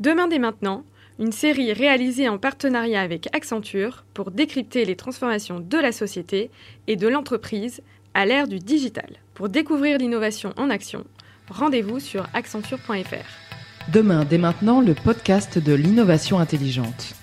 Demain dès maintenant, une série réalisée en partenariat avec Accenture pour décrypter les transformations de la société et de l'entreprise à l'ère du digital. Pour découvrir l'innovation en action, rendez-vous sur accenture.fr. Demain dès maintenant, le podcast de l'innovation intelligente.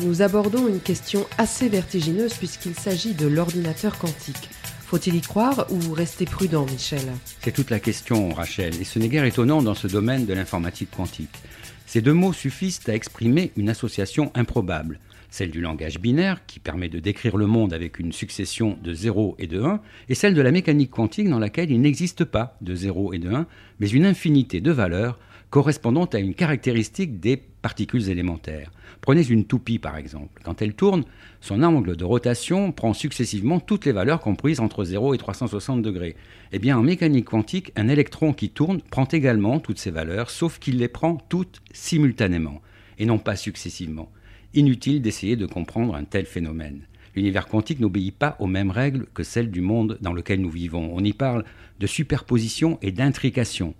Nous abordons une question assez vertigineuse puisqu'il s'agit de l'ordinateur quantique. Faut-il y croire ou rester prudent, Michel C'est toute la question, Rachel, et ce n'est guère étonnant dans ce domaine de l'informatique quantique. Ces deux mots suffisent à exprimer une association improbable, celle du langage binaire, qui permet de décrire le monde avec une succession de 0 et de 1, et celle de la mécanique quantique dans laquelle il n'existe pas de 0 et de 1, mais une infinité de valeurs correspondant à une caractéristique des particules élémentaires. Prenez une toupie par exemple. Quand elle tourne, son angle de rotation prend successivement toutes les valeurs comprises entre 0 et 360 degrés. Eh bien, en mécanique quantique, un électron qui tourne prend également toutes ces valeurs, sauf qu'il les prend toutes simultanément, et non pas successivement. Inutile d'essayer de comprendre un tel phénomène. L'univers quantique n'obéit pas aux mêmes règles que celles du monde dans lequel nous vivons. On y parle de superposition et d'intrication.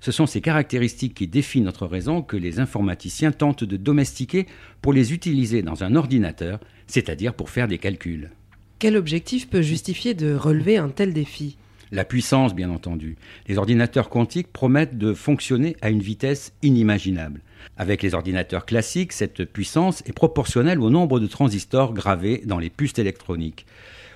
Ce sont ces caractéristiques qui défient notre raison que les informaticiens tentent de domestiquer pour les utiliser dans un ordinateur, c'est-à-dire pour faire des calculs. Quel objectif peut justifier de relever un tel défi? La puissance, bien entendu. Les ordinateurs quantiques promettent de fonctionner à une vitesse inimaginable. Avec les ordinateurs classiques, cette puissance est proportionnelle au nombre de transistors gravés dans les puces électroniques.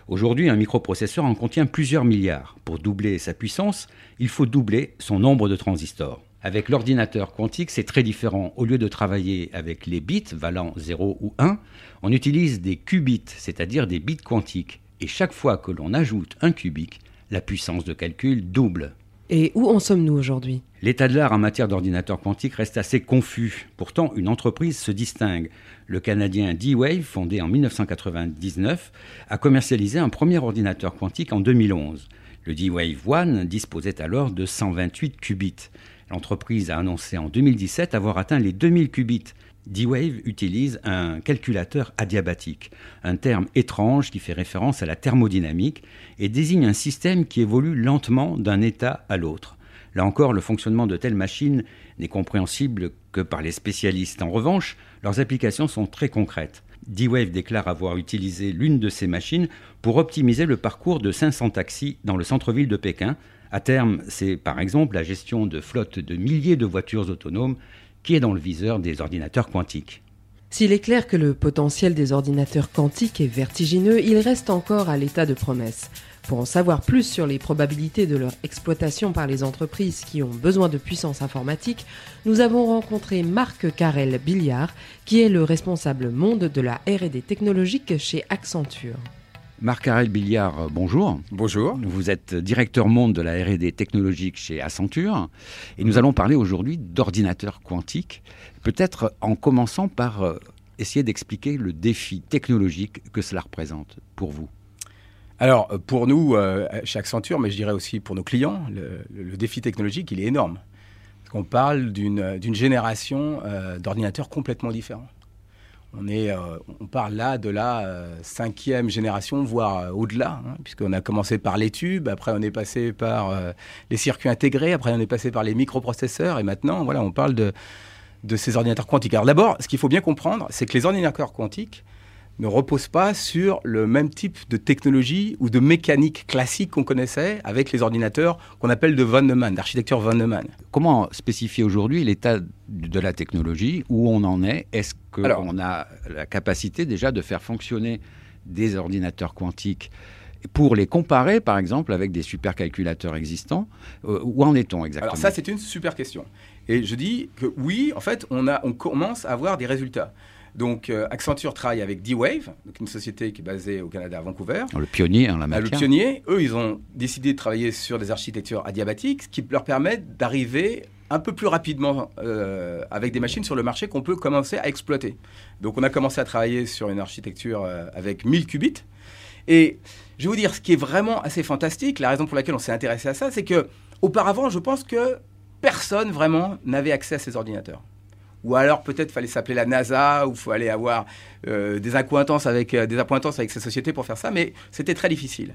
Aujourd'hui, un microprocesseur en contient plusieurs milliards. Pour doubler sa puissance, il faut doubler son nombre de transistors. Avec l'ordinateur quantique, c'est très différent. Au lieu de travailler avec les bits valant 0 ou 1, on utilise des qubits, c'est-à-dire des bits quantiques. Et chaque fois que l'on ajoute un qubit, la puissance de calcul double. Et où en sommes-nous aujourd'hui? L'état de l'art en matière d'ordinateur quantique reste assez confus. Pourtant, une entreprise se distingue. Le Canadien D-Wave, fondé en 1999, a commercialisé un premier ordinateur quantique en 2011. Le D-Wave One disposait alors de 128 qubits. L'entreprise a annoncé en 2017 avoir atteint les 2000 qubits. D-Wave utilise un calculateur adiabatique, un terme étrange qui fait référence à la thermodynamique et désigne un système qui évolue lentement d'un état à l'autre. Là encore, le fonctionnement de telles machines n'est compréhensible que par les spécialistes. En revanche, leurs applications sont très concrètes. D-Wave déclare avoir utilisé l'une de ces machines pour optimiser le parcours de 500 taxis dans le centre-ville de Pékin. À terme, c'est par exemple la gestion de flottes de milliers de voitures autonomes qui est dans le viseur des ordinateurs quantiques. S'il est clair que le potentiel des ordinateurs quantiques est vertigineux, il reste encore à l'état de promesse. Pour en savoir plus sur les probabilités de leur exploitation par les entreprises qui ont besoin de puissance informatique, nous avons rencontré Marc Carrel Billiard, qui est le responsable monde de la RD technologique chez Accenture. Marc-Arel Billiard, euh, bonjour. Bonjour. Vous êtes directeur monde de la R&D technologique chez Accenture et nous allons parler aujourd'hui d'ordinateurs quantiques, peut-être en commençant par euh, essayer d'expliquer le défi technologique que cela représente pour vous. Alors, pour nous, euh, chez Accenture, mais je dirais aussi pour nos clients, le, défi technologique, il est énorme. On parle d'une génération d'ordinateurs complètement différents. On, est, euh, on parle là de la euh, cinquième génération, voire euh, au-delà, hein, puisqu'on a commencé par les tubes, après on est passé par les circuits intégrés, après on est passé par les microprocesseurs, et maintenant, voilà, on parle de, de ces ordinateurs quantiques. Alors d'abord, ce qu'il faut bien comprendre, c'est que les ordinateurs quantiques, ne repose pas sur le même type de technologie ou de mécanique classique qu'on connaissait avec les ordinateurs qu'on appelle de von Neumann, d'architecture von Neumann. Comment spécifier aujourd'hui l'état de la technologie, où on en est? Est-ce qu'on a la capacité déjà de faire fonctionner des ordinateurs quantiques pour les comparer, par exemple, avec des supercalculateurs existants? Euh, Où en est-on exactement? Alors ça, c'est une super question. Et je dis que oui, en fait, on, a, on commence à avoir des résultats. Donc euh, Accenture travaille avec D-Wave, une société qui est basée au Canada à Vancouver. Le pionnier en la matière. Le pionnier. Eux, ils ont décidé de travailler sur des architectures adiabatiques, ce qui leur permet d'arriver un peu plus rapidement euh, avec des machines sur le marché qu'on peut commencer à exploiter. Donc on a commencé à travailler sur une architecture euh, avec 1000 qubits. Et je vais vous dire, ce qui est vraiment assez fantastique, la raison pour laquelle on s'est intéressé à ça, c'est que auparavant, je pense que personne vraiment n'avait accès à ces ordinateurs ou alors peut-être fallait s'appeler la NASA, ou fallait avoir euh, des, accointances avec, euh, des accointances avec ces sociétés pour faire ça, mais c'était très difficile.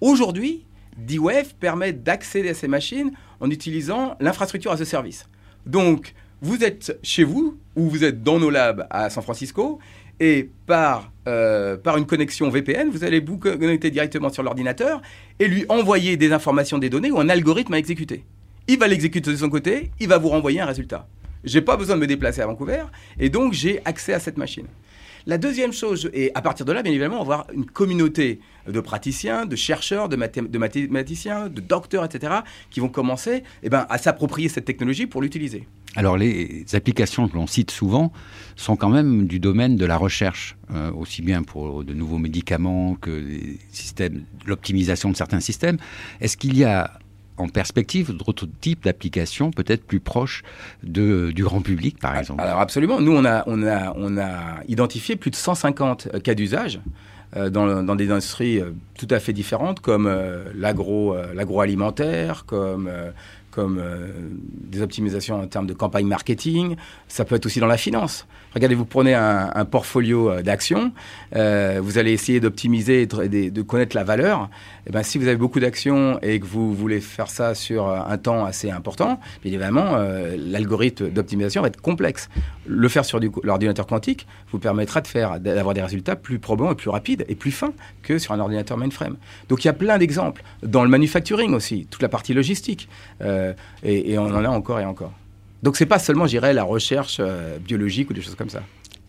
Aujourd'hui, D-Wave permet d'accéder à ces machines en utilisant l'infrastructure à ce service. Donc, vous êtes chez vous ou vous êtes dans nos labs à San Francisco et par, euh, par une connexion VPN, vous allez vous connecter directement sur l'ordinateur et lui envoyer des informations, des données ou un algorithme à exécuter. Il va l'exécuter de son côté, il va vous renvoyer un résultat. J'ai pas besoin de me déplacer à Vancouver et donc j'ai accès à cette machine. La deuxième chose, et à partir de là, bien évidemment, on va avoir une communauté de praticiens, de chercheurs, de, mathématiciens, de docteurs, etc., qui vont commencer eh ben, à s'approprier cette technologie pour l'utiliser. Alors les applications que l'on cite souvent sont quand même du domaine de la recherche, euh, aussi bien pour de nouveaux médicaments que l'optimisation de certains systèmes. Est-ce qu'il y a en perspective d'autres types d'applications peut-être plus proches de, du grand public, par exemple Alors absolument. Nous, on a, on a, on a identifié plus de 150 cas d'usage. Euh, dans, dans, des industries euh, tout à fait différentes comme euh, l'agro, l'agroalimentaire, comme comme des optimisations en termes de campagne marketing. Ça peut être aussi dans la finance. Regardez, vous prenez un, portfolio euh, d'actions, euh, vous allez essayer d'optimiser, de, de, connaître la valeur. Et eh ben, si vous avez beaucoup d'actions et que vous voulez faire ça sur un temps assez important, évidemment, euh, l'algorithme d'optimisation va être complexe. Le faire sur l'ordinateur quantique vous permettra de faire, d'avoir des résultats plus probants et plus rapides et plus fins que sur un ordinateur mainframe. Donc il y a plein d'exemples. Dans le manufacturing aussi, toute la partie logistique. Et, et on en a encore et encore. Donc c'est pas seulement, j'irais, la recherche euh, biologique ou des choses comme ça.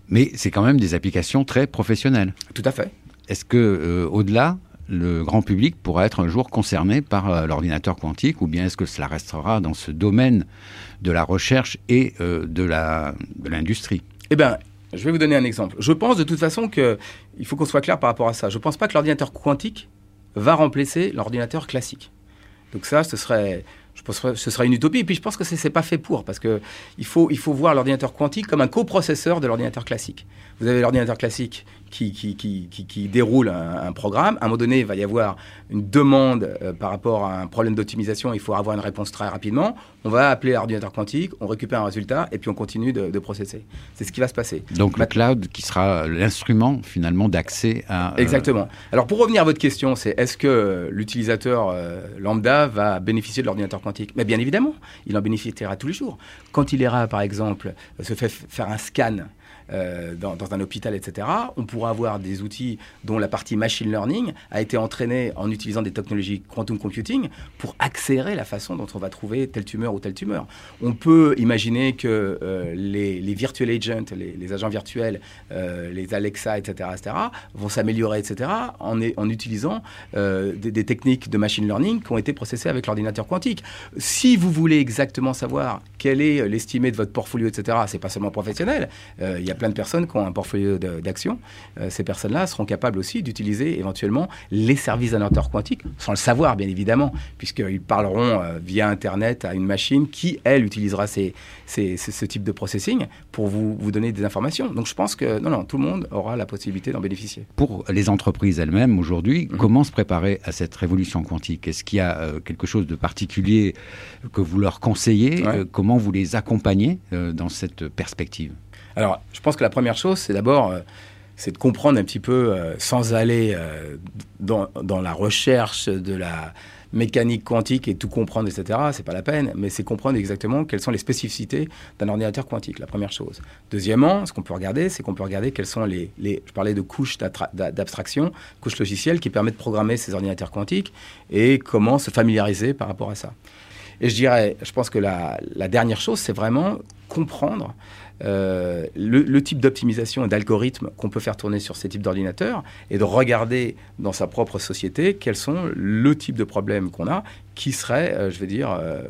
Mais c'est quand même des applications très professionnelles. Tout à fait. Est-ce que euh, au-delà, le grand public pourra être un jour concerné par euh, l'ordinateur quantique, ou bien est-ce que cela restera dans ce domaine de la recherche et de l'industrie? Eh bien, je vais vous donner un exemple. Je pense de toute façon qu'il faut qu'on soit clair par rapport à ça. Je ne pense pas que l'ordinateur quantique va remplacer l'ordinateur classique. Donc ça, ce serait je pense que ce sera une utopie. Et puis je pense que ce n'est pas fait pour, parce qu'il faut, il faut voir l'ordinateur quantique comme un coprocesseur de l'ordinateur classique. Vous avez l'ordinateur classique qui, qui, qui, qui déroule un, programme. À un moment donné, il va y avoir une demande euh, par rapport à un problème d'optimisation. Il faut avoir une réponse très rapidement. On va appeler l'ordinateur quantique, on récupère un résultat et puis on continue de, de processer. C'est ce qui va se passer. Donc le cloud qui sera l'instrument finalement d'accès à... Euh, Exactement. Alors pour revenir à votre question, c'est est-ce que l'utilisateur euh, lambda va bénéficier de l'ordinateur quantique Mais bien évidemment, il en bénéficiera tous les jours. Quand il ira par exemple se fait faire un scan euh, dans, un hôpital, etc., on pourra avoir des outils dont la partie machine learning a été entraînée en utilisant des technologies quantum computing pour accélérer la façon dont on va trouver telle tumeur ou telle tumeur. On peut imaginer que euh, les, virtual agents, les, agents virtuels, euh, les Alexa, etc., etc., vont s'améliorer, etc., en, en utilisant des, des, techniques de machine learning qui ont été processées avec l'ordinateur quantique. Si vous voulez exactement savoir quel est l'estimé de votre portfolio, etc., c'est pas seulement professionnel. Il y a plein de personnes qui ont un portfolio d'actions. Euh, ces personnes-là seront capables aussi d'utiliser éventuellement les services d'un ordinateur quantique, sans le savoir bien évidemment, puisqu'ils parleront euh, via Internet à une machine qui, elle, utilisera ces, ce type de processing pour vous, vous donner des informations. Donc je pense que non, non, tout le monde aura la possibilité d'en bénéficier. Pour les entreprises elles-mêmes aujourd'hui, mhm. comment se préparer à cette révolution quantique? Est-ce qu'il y a euh, quelque chose de particulier que vous leur conseillez? Comment vous les accompagnez dans cette perspective? Alors, je pense que la première chose, c'est d'abord, euh, c'est de comprendre un petit peu, euh, sans aller euh, dans, la recherche de la mécanique quantique et tout comprendre, etc. C'est pas la peine, mais c'est comprendre exactement quelles sont les spécificités d'un ordinateur quantique, la première chose. Deuxièmement, ce qu'on peut regarder, c'est qu'on peut regarder quelles sont les, je parlais de couches d'abstraction, couches logicielles qui permettent de programmer ces ordinateurs quantiques et comment se familiariser par rapport à ça. Et je dirais, je pense que la dernière chose, c'est vraiment comprendre euh, le, type d'optimisation et d'algorithme qu'on peut faire tourner sur ces types d'ordinateurs et de regarder dans sa propre société quels sont le type de problèmes qu'on a qui serait, euh, je veux dire, euh,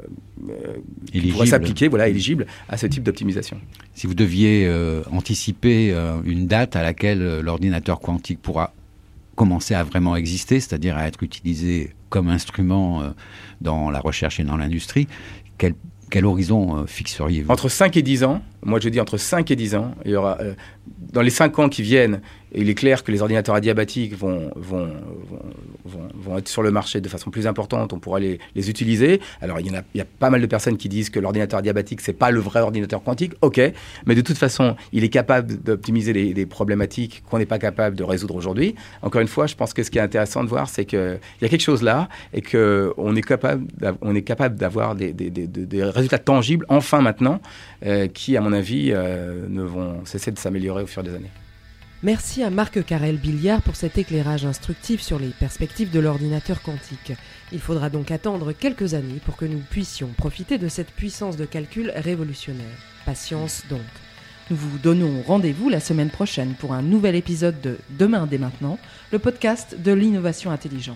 pourrait s'appliquer, voilà, éligible à ce type d'optimisation. Si vous deviez anticiper une date à laquelle l'ordinateur quantique pourra commencer à vraiment exister, c'est-à-dire à être utilisé comme instrument dans la recherche et dans l'industrie, quel, quel horizon fixeriez-vous Entre 5 et 10 ans, moi je dis entre 5 et 10 ans, il y aura, euh, dans les 5 ans qui viennent, il est clair que les ordinateurs adiabatiques vont, vont, être sur le marché de façon plus importante, on pourra les, utiliser. Alors il y, a, pas mal de personnes qui disent que l'ordinateur adiabatique, c'est pas le vrai ordinateur quantique, ok, mais de toute façon, il est capable d'optimiser des, problématiques qu'on n'est pas capable de résoudre aujourd'hui. Encore une fois, je pense que ce qui est intéressant de voir, c'est qu'il y a quelque chose là et qu'on est capable, on est capable d'avoir des, résultats tangibles, enfin maintenant, euh, qui, à mon avis, euh, ne vont cesser de s'améliorer au fur des années. Merci à Marc Carrel Billiard pour cet éclairage instructif sur les perspectives de l'ordinateur quantique. Il faudra donc attendre quelques années pour que nous puissions profiter de cette puissance de calcul révolutionnaire. Patience donc. Nous vous donnons rendez-vous la semaine prochaine pour un nouvel épisode de Demain dès maintenant, le podcast de l'innovation intelligente.